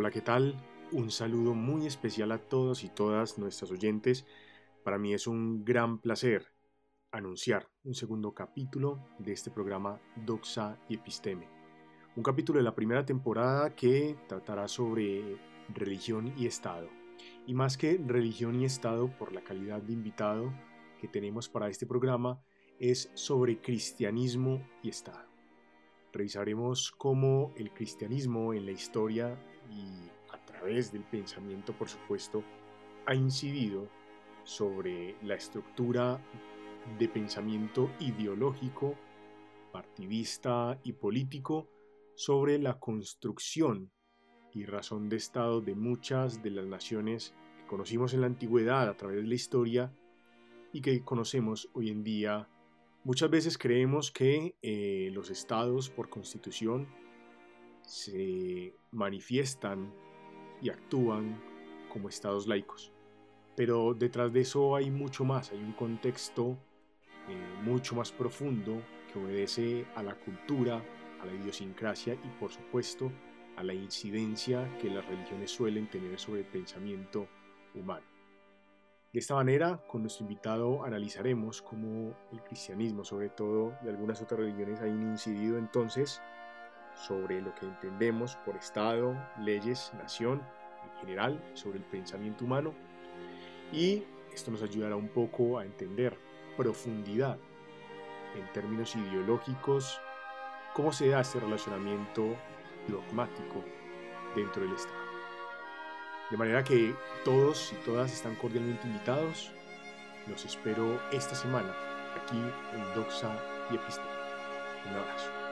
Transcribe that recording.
Hola, ¿qué tal? Un saludo muy especial a todos y todas nuestras oyentes. Para mí es un gran placer anunciar un segundo capítulo de este programa Doxa y Episteme. Un capítulo de la primera temporada que tratará sobre religión y Estado. Y más que religión y Estado, por la calidad de invitado que tenemos para este programa, es sobre cristianismo y Estado. Revisaremos cómo el cristianismo en la historia y a través del pensamiento, por supuesto, ha incidido sobre la estructura de pensamiento ideológico, partidista y político sobre la construcción y razón de Estado de muchas de las naciones que conocimos en la antigüedad a través de la historia y que conocemos hoy en día. Muchas veces creemos que eh, los estados por constitución se manifiestan y actúan como estados laicos. Pero detrás de eso hay mucho más, hay un contexto eh, mucho más profundo que obedece a la cultura, a la idiosincrasia y por supuesto a la incidencia que las religiones suelen tener sobre el pensamiento humano. De esta manera, con nuestro invitado analizaremos cómo el cristianismo, sobre todo, y algunas otras religiones han incidido entonces sobre lo que entendemos por Estado, leyes, nación, en general, sobre el pensamiento humano. Y esto nos ayudará un poco a entender profundidad en términos ideológicos cómo se da este relacionamiento dogmático dentro del Estado. De manera que todos y todas están cordialmente invitados. Los espero esta semana aquí en Doxa y Episteme. Un abrazo.